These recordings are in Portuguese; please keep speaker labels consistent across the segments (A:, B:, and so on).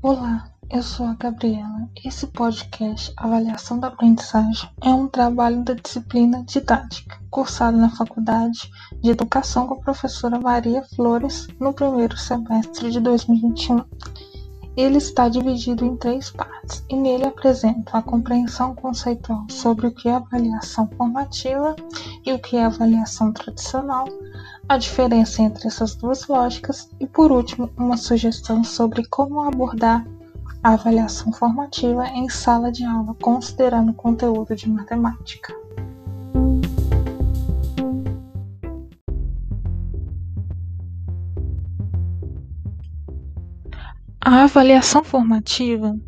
A: Olá, eu sou a Gabriela. Esse podcast, Avaliação da Aprendizagem, é um trabalho da disciplina Didática, cursado na Faculdade de Educação com a professora Maria Flores no primeiro semestre de 2021. Ele está dividido em três partes e nele apresento a compreensão conceitual sobre o que é avaliação formativa e o que é avaliação tradicional, a diferença entre essas duas lógicas e, por último, uma sugestão sobre como abordar a avaliação formativa em sala de aula, considerando o conteúdo de matemática. A avaliação formativa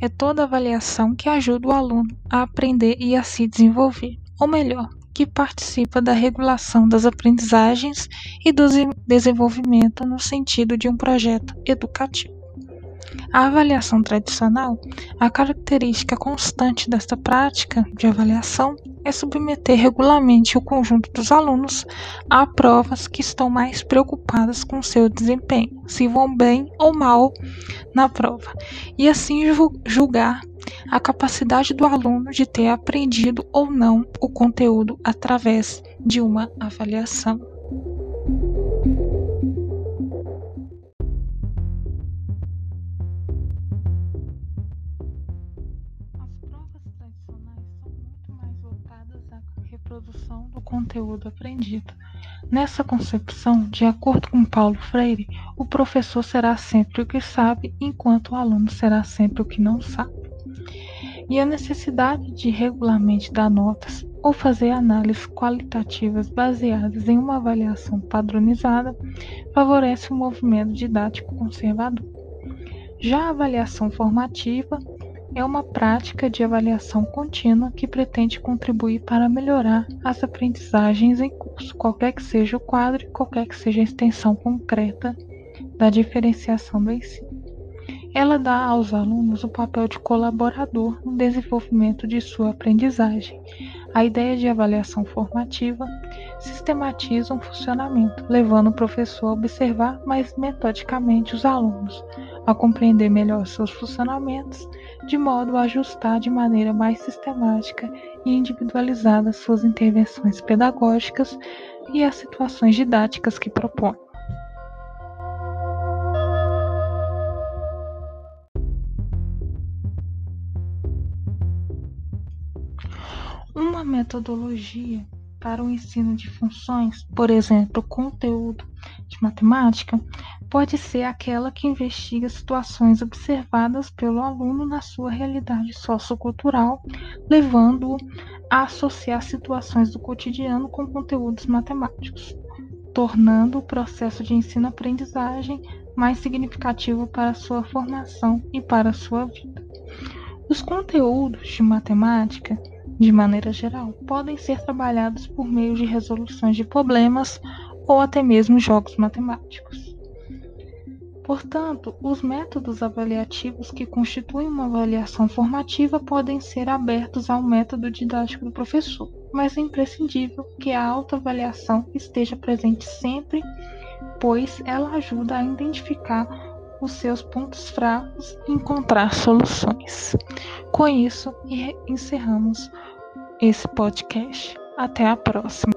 A: é toda avaliação que ajuda o aluno a aprender e a se desenvolver, ou melhor, que participa da regulação das aprendizagens e do desenvolvimento no sentido de um projeto educativo. A avaliação tradicional, a característica constante desta prática de avaliação é submeter regularmente o conjunto dos alunos a provas que estão mais preocupadas com seu desempenho, se vão bem ou mal na prova, e assim julgar a capacidade do aluno de ter aprendido ou não o conteúdo através de uma avaliação. Reprodução do conteúdo aprendido. Nessa concepção, de acordo com Paulo Freire, o professor será sempre o que sabe, enquanto o aluno será sempre o que não sabe e a necessidade de regularmente dar notas ou fazer análises qualitativas baseadas em uma avaliação padronizada favorece o movimento didático conservador. Já a avaliação formativa é uma prática de avaliação contínua que pretende contribuir para melhorar as aprendizagens em curso, qualquer que seja o quadro e qualquer que seja a extensão concreta da diferenciação do ensino. Ela dá aos alunos o papel de colaborador no desenvolvimento de sua aprendizagem. A ideia de avaliação formativa sistematiza um funcionamento, levando o professor a observar mais metodicamente os alunos, a compreender melhor seus funcionamentos, de modo a ajustar de maneira mais sistemática e individualizada suas intervenções pedagógicas e as situações didáticas que propõe. Uma metodologia para o ensino de funções, por exemplo, conteúdo de matemática, pode ser aquela que investiga situações observadas pelo aluno na sua realidade sociocultural, levando-o a associar situações do cotidiano com conteúdos matemáticos, tornando o processo de ensino-aprendizagem mais significativo para sua formação e para a sua vida. Os conteúdos de matemática de maneira geral, podem ser trabalhados por meio de resoluções de problemas ou até mesmo jogos matemáticos. Portanto, os métodos avaliativos que constituem uma avaliação formativa podem ser abertos ao método didático do professor, mas é imprescindível que a autoavaliação esteja presente sempre, pois ela ajuda a identificar os seus pontos fracos e encontrar soluções. Com isso, encerramos esse podcast. Até a próxima.